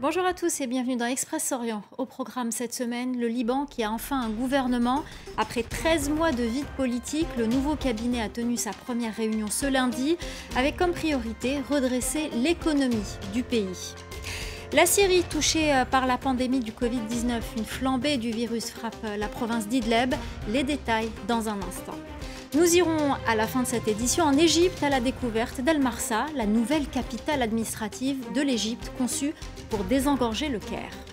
Bonjour à tous et bienvenue dans Express Orient. Au programme cette semaine, le Liban qui a enfin un gouvernement. Après 13 mois de vide politique, le nouveau cabinet a tenu sa première réunion ce lundi avec comme priorité redresser l'économie du pays. La Syrie touchée euh, par la pandémie du Covid-19, une flambée du virus frappe euh, la province d'Idleb. Les détails dans un instant. Nous irons à la fin de cette édition en Égypte à la découverte d'El Marsa, la nouvelle capitale administrative de l'Égypte conçue pour désengorger le Caire.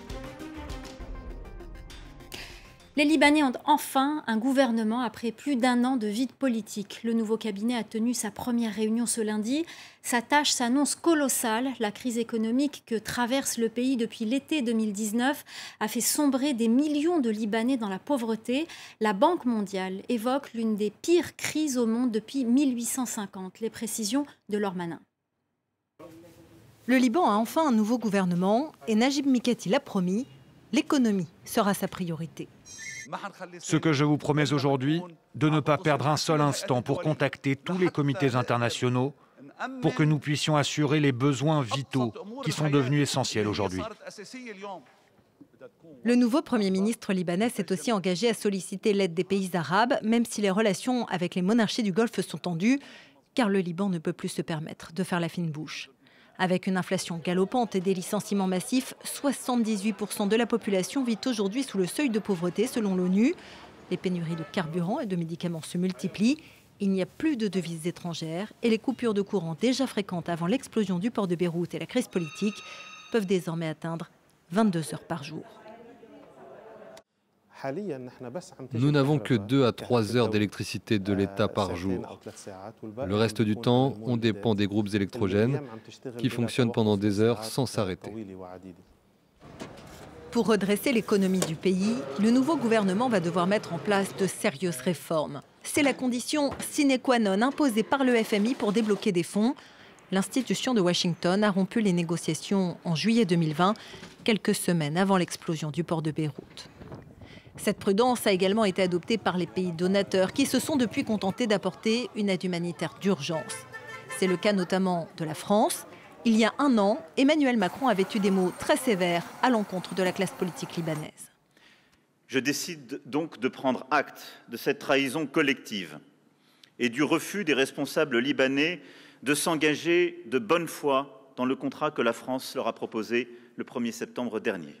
Les Libanais ont enfin un gouvernement après plus d'un an de vide politique. Le nouveau cabinet a tenu sa première réunion ce lundi. Sa tâche s'annonce colossale. La crise économique que traverse le pays depuis l'été 2019 a fait sombrer des millions de Libanais dans la pauvreté. La Banque mondiale évoque l'une des pires crises au monde depuis 1850. Les précisions de Lormanin. Le Liban a enfin un nouveau gouvernement et Najib Mikati l'a promis, l'économie sera sa priorité. Ce que je vous promets aujourd'hui, de ne pas perdre un seul instant pour contacter tous les comités internationaux pour que nous puissions assurer les besoins vitaux qui sont devenus essentiels aujourd'hui. Le nouveau Premier ministre libanais s'est aussi engagé à solliciter l'aide des pays arabes, même si les relations avec les monarchies du Golfe sont tendues, car le Liban ne peut plus se permettre de faire la fine bouche. Avec une inflation galopante et des licenciements massifs, 78% de la population vit aujourd'hui sous le seuil de pauvreté selon l'ONU. Les pénuries de carburant et de médicaments se multiplient. Il n'y a plus de devises étrangères et les coupures de courant déjà fréquentes avant l'explosion du port de Beyrouth et la crise politique peuvent désormais atteindre 22 heures par jour. Nous n'avons que 2 à 3 heures d'électricité de l'État par jour. Le reste du temps, on dépend des groupes électrogènes qui fonctionnent pendant des heures sans s'arrêter. Pour redresser l'économie du pays, le nouveau gouvernement va devoir mettre en place de sérieuses réformes. C'est la condition sine qua non imposée par le FMI pour débloquer des fonds. L'institution de Washington a rompu les négociations en juillet 2020, quelques semaines avant l'explosion du port de Beyrouth. Cette prudence a également été adoptée par les pays donateurs qui se sont depuis contentés d'apporter une aide humanitaire d'urgence. C'est le cas notamment de la France. Il y a un an, Emmanuel Macron avait eu des mots très sévères à l'encontre de la classe politique libanaise. Je décide donc de prendre acte de cette trahison collective et du refus des responsables libanais de s'engager de bonne foi dans le contrat que la France leur a proposé le 1er septembre dernier.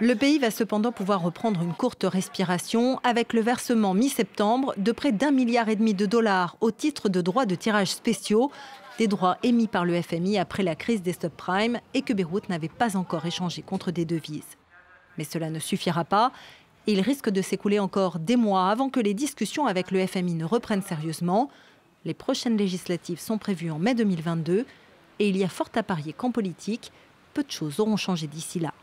Le pays va cependant pouvoir reprendre une courte respiration avec le versement mi-septembre de près d'un milliard et demi de dollars au titre de droits de tirage spéciaux, des droits émis par le FMI après la crise des subprimes et que Beyrouth n'avait pas encore échangé contre des devises. Mais cela ne suffira pas. Il risque de s'écouler encore des mois avant que les discussions avec le FMI ne reprennent sérieusement. Les prochaines législatives sont prévues en mai 2022 et il y a fort à parier qu'en politique, peu de choses auront changé d'ici là.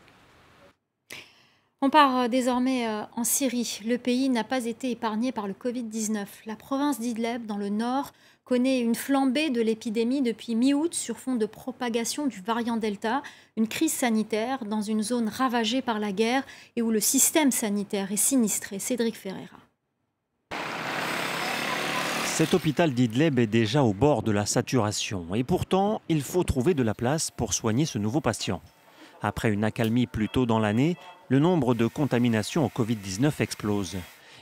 On part euh, désormais euh, en Syrie. Le pays n'a pas été épargné par le Covid-19. La province d'Idleb, dans le nord, connaît une flambée de l'épidémie depuis mi-août sur fond de propagation du variant Delta, une crise sanitaire dans une zone ravagée par la guerre et où le système sanitaire est sinistré. Cédric Ferreira. Cet hôpital d'Idleb est déjà au bord de la saturation et pourtant, il faut trouver de la place pour soigner ce nouveau patient. Après une accalmie plus tôt dans l'année, le nombre de contaminations au Covid-19 explose.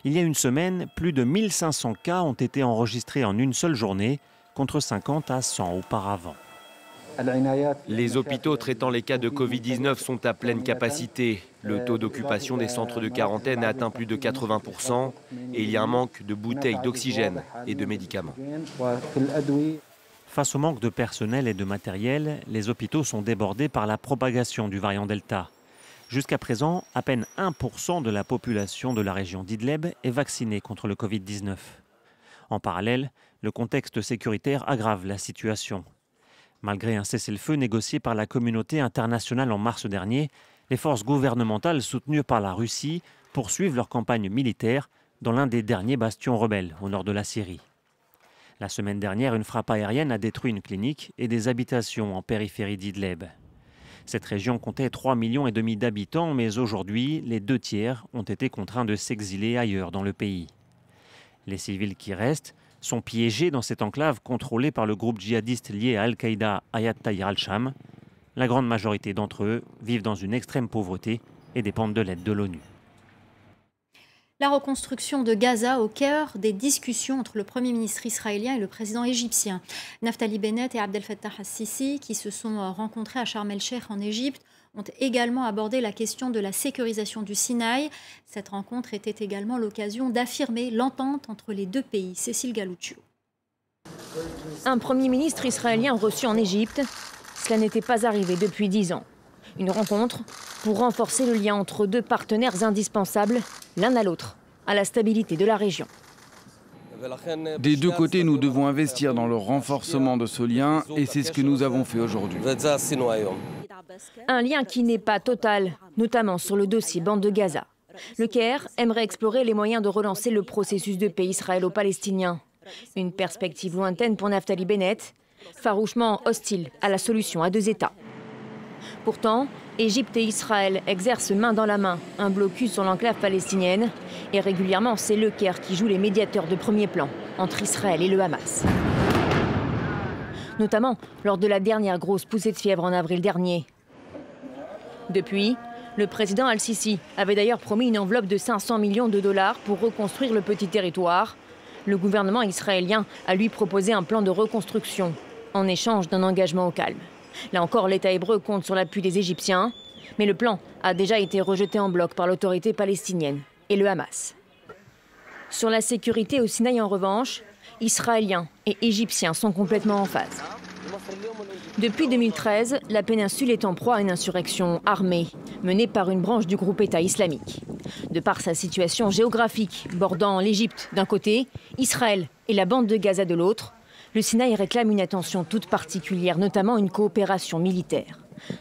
Il y a une semaine, plus de 1500 cas ont été enregistrés en une seule journée, contre 50 à 100 auparavant. Les hôpitaux traitant les cas de Covid-19 sont à pleine capacité. Le taux d'occupation des centres de quarantaine a atteint plus de 80% et il y a un manque de bouteilles d'oxygène et de médicaments. Face au manque de personnel et de matériel, les hôpitaux sont débordés par la propagation du variant Delta. Jusqu'à présent, à peine 1% de la population de la région d'Idleb est vaccinée contre le Covid-19. En parallèle, le contexte sécuritaire aggrave la situation. Malgré un cessez-le-feu négocié par la communauté internationale en mars dernier, les forces gouvernementales soutenues par la Russie poursuivent leur campagne militaire dans l'un des derniers bastions rebelles au nord de la Syrie. La semaine dernière, une frappe aérienne a détruit une clinique et des habitations en périphérie d'Idleb. Cette région comptait 3,5 millions et demi d'habitants, mais aujourd'hui, les deux tiers ont été contraints de s'exiler ailleurs dans le pays. Les civils qui restent sont piégés dans cette enclave contrôlée par le groupe djihadiste lié à Al-Qaïda Ayat Tahrir al-Sham. La grande majorité d'entre eux vivent dans une extrême pauvreté et dépendent de l'aide de l'ONU. La reconstruction de Gaza au cœur des discussions entre le Premier ministre israélien et le président égyptien. Naftali Bennett et Abdel Fattah al-Sisi, qui se sont rencontrés à Sharm el-Sheikh en Égypte, ont également abordé la question de la sécurisation du Sinaï. Cette rencontre était également l'occasion d'affirmer l'entente entre les deux pays. Cécile Galuccio. Un Premier ministre israélien reçu en Égypte, cela n'était pas arrivé depuis dix ans. Une rencontre pour renforcer le lien entre deux partenaires indispensables, l'un à l'autre, à la stabilité de la région. Des deux côtés, nous devons investir dans le renforcement de ce lien et c'est ce que nous avons fait aujourd'hui. Un lien qui n'est pas total, notamment sur le dossier bande de Gaza. Le Caire aimerait explorer les moyens de relancer le processus de paix israélo-palestinien. Une perspective lointaine pour Naftali Bennett, farouchement hostile à la solution à deux États. Pourtant, Égypte et Israël exercent main dans la main un blocus sur l'enclave palestinienne et régulièrement c'est le Caire qui joue les médiateurs de premier plan entre Israël et le Hamas. Notamment lors de la dernière grosse poussée de fièvre en avril dernier. Depuis, le président Al-Sisi avait d'ailleurs promis une enveloppe de 500 millions de dollars pour reconstruire le petit territoire. Le gouvernement israélien a lui proposé un plan de reconstruction en échange d'un engagement au calme. Là encore, l'État hébreu compte sur l'appui des Égyptiens, mais le plan a déjà été rejeté en bloc par l'autorité palestinienne et le Hamas. Sur la sécurité au Sinaï, en revanche, Israéliens et Égyptiens sont complètement en phase. Depuis 2013, la péninsule est en proie à une insurrection armée, menée par une branche du groupe État islamique. De par sa situation géographique, bordant l'Égypte d'un côté, Israël et la bande de Gaza de l'autre, le Sinaï réclame une attention toute particulière, notamment une coopération militaire.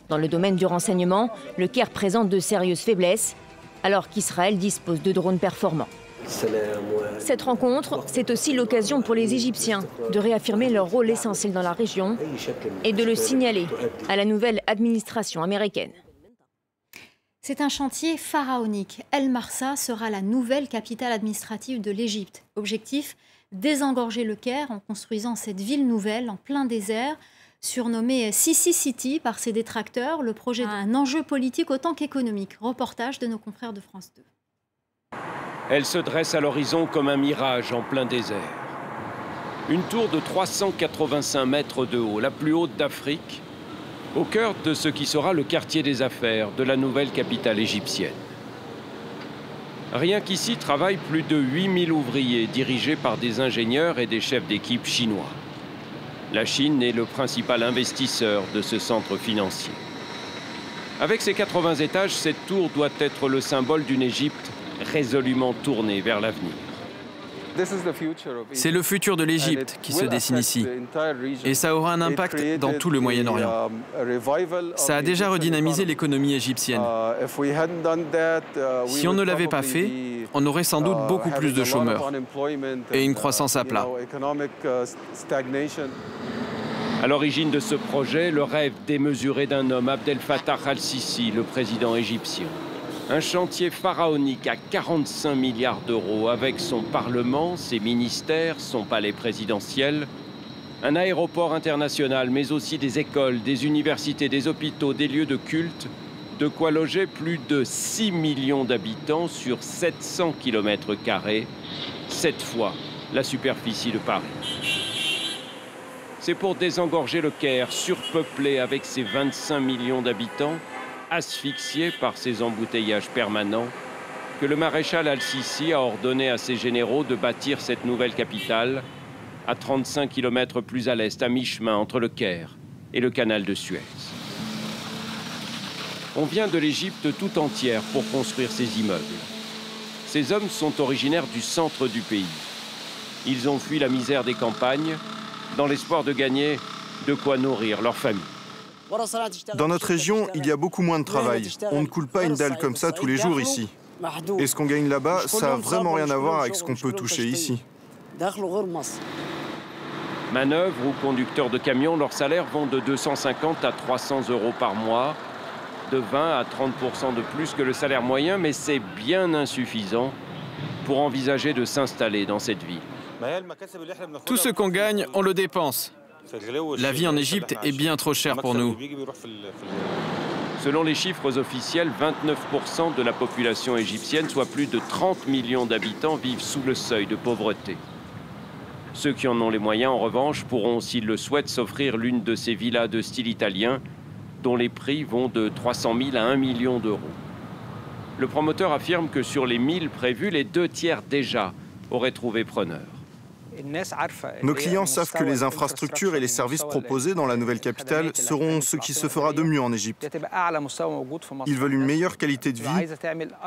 Dans le domaine du renseignement, le Caire présente de sérieuses faiblesses, alors qu'Israël dispose de drones performants. Cette rencontre, c'est aussi l'occasion pour les Égyptiens de réaffirmer leur rôle essentiel dans la région et de le signaler à la nouvelle administration américaine. C'est un chantier pharaonique. El Marsa sera la nouvelle capitale administrative de l'Égypte. Objectif désengorger le Caire en construisant cette ville nouvelle en plein désert. Surnommée Sisi City par ses détracteurs, le projet a un enjeu politique autant qu'économique. Reportage de nos confrères de France 2. Elle se dresse à l'horizon comme un mirage en plein désert. Une tour de 385 mètres de haut, la plus haute d'Afrique, au cœur de ce qui sera le quartier des affaires de la nouvelle capitale égyptienne. Rien qu'ici travaillent plus de 8000 ouvriers dirigés par des ingénieurs et des chefs d'équipe chinois. La Chine est le principal investisseur de ce centre financier. Avec ses 80 étages, cette tour doit être le symbole d'une Égypte résolument tournée vers l'avenir. C'est le futur de l'Égypte qui se dessine ici. Et ça aura un impact dans tout le Moyen-Orient. Ça a déjà redynamisé l'économie égyptienne. Si on ne l'avait pas fait, on aurait sans doute beaucoup plus de chômeurs et une croissance à plat. À l'origine de ce projet, le rêve démesuré d'un homme, Abdel Fattah al-Sisi, le président égyptien. Un chantier pharaonique à 45 milliards d'euros avec son Parlement, ses ministères, son palais présidentiel, un aéroport international, mais aussi des écoles, des universités, des hôpitaux, des lieux de culte, de quoi loger plus de 6 millions d'habitants sur 700 km, sept fois la superficie de Paris. C'est pour désengorger le Caire, surpeuplé avec ses 25 millions d'habitants, asphyxié par ces embouteillages permanents, que le maréchal al-Sisi a ordonné à ses généraux de bâtir cette nouvelle capitale à 35 km plus à l'est, à mi-chemin entre le Caire et le canal de Suez. On vient de l'Égypte tout entière pour construire ces immeubles. Ces hommes sont originaires du centre du pays. Ils ont fui la misère des campagnes dans l'espoir de gagner de quoi nourrir leur famille. Dans notre région, il y a beaucoup moins de travail. On ne coule pas une dalle comme ça tous les jours ici. Et ce qu'on gagne là-bas, ça n'a vraiment rien à voir avec ce qu'on peut toucher ici. Manœuvres ou conducteurs de camions, leurs salaires vont de 250 à 300 euros par mois, de 20 à 30% de plus que le salaire moyen, mais c'est bien insuffisant pour envisager de s'installer dans cette ville. Tout ce qu'on gagne, on le dépense. La vie en Égypte est bien trop chère pour nous. Selon les chiffres officiels, 29% de la population égyptienne, soit plus de 30 millions d'habitants, vivent sous le seuil de pauvreté. Ceux qui en ont les moyens, en revanche, pourront, s'ils le souhaitent, s'offrir l'une de ces villas de style italien, dont les prix vont de 300 000 à 1 million d'euros. Le promoteur affirme que sur les 1000 prévus, les deux tiers déjà auraient trouvé preneur. Nos clients savent que les infrastructures et les services proposés dans la nouvelle capitale seront ce qui se fera de mieux en Égypte. Ils veulent une meilleure qualité de vie.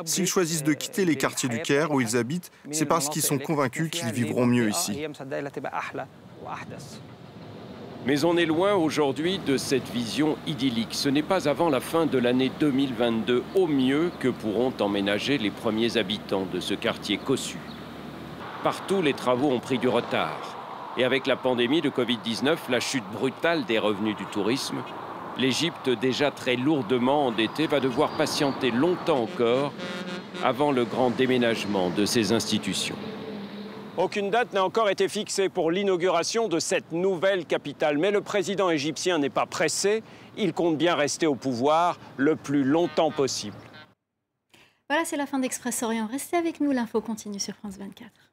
S'ils choisissent de quitter les quartiers du Caire où ils habitent, c'est parce qu'ils sont convaincus qu'ils vivront mieux ici. Mais on est loin aujourd'hui de cette vision idyllique. Ce n'est pas avant la fin de l'année 2022 au mieux que pourront emménager les premiers habitants de ce quartier cossu. Partout, les travaux ont pris du retard. Et avec la pandémie de Covid-19, la chute brutale des revenus du tourisme, l'Égypte, déjà très lourdement endettée, va devoir patienter longtemps encore avant le grand déménagement de ses institutions. Aucune date n'a encore été fixée pour l'inauguration de cette nouvelle capitale, mais le président égyptien n'est pas pressé, il compte bien rester au pouvoir le plus longtemps possible. Voilà, c'est la fin d'Express Orient. Restez avec nous, l'info continue sur France 24.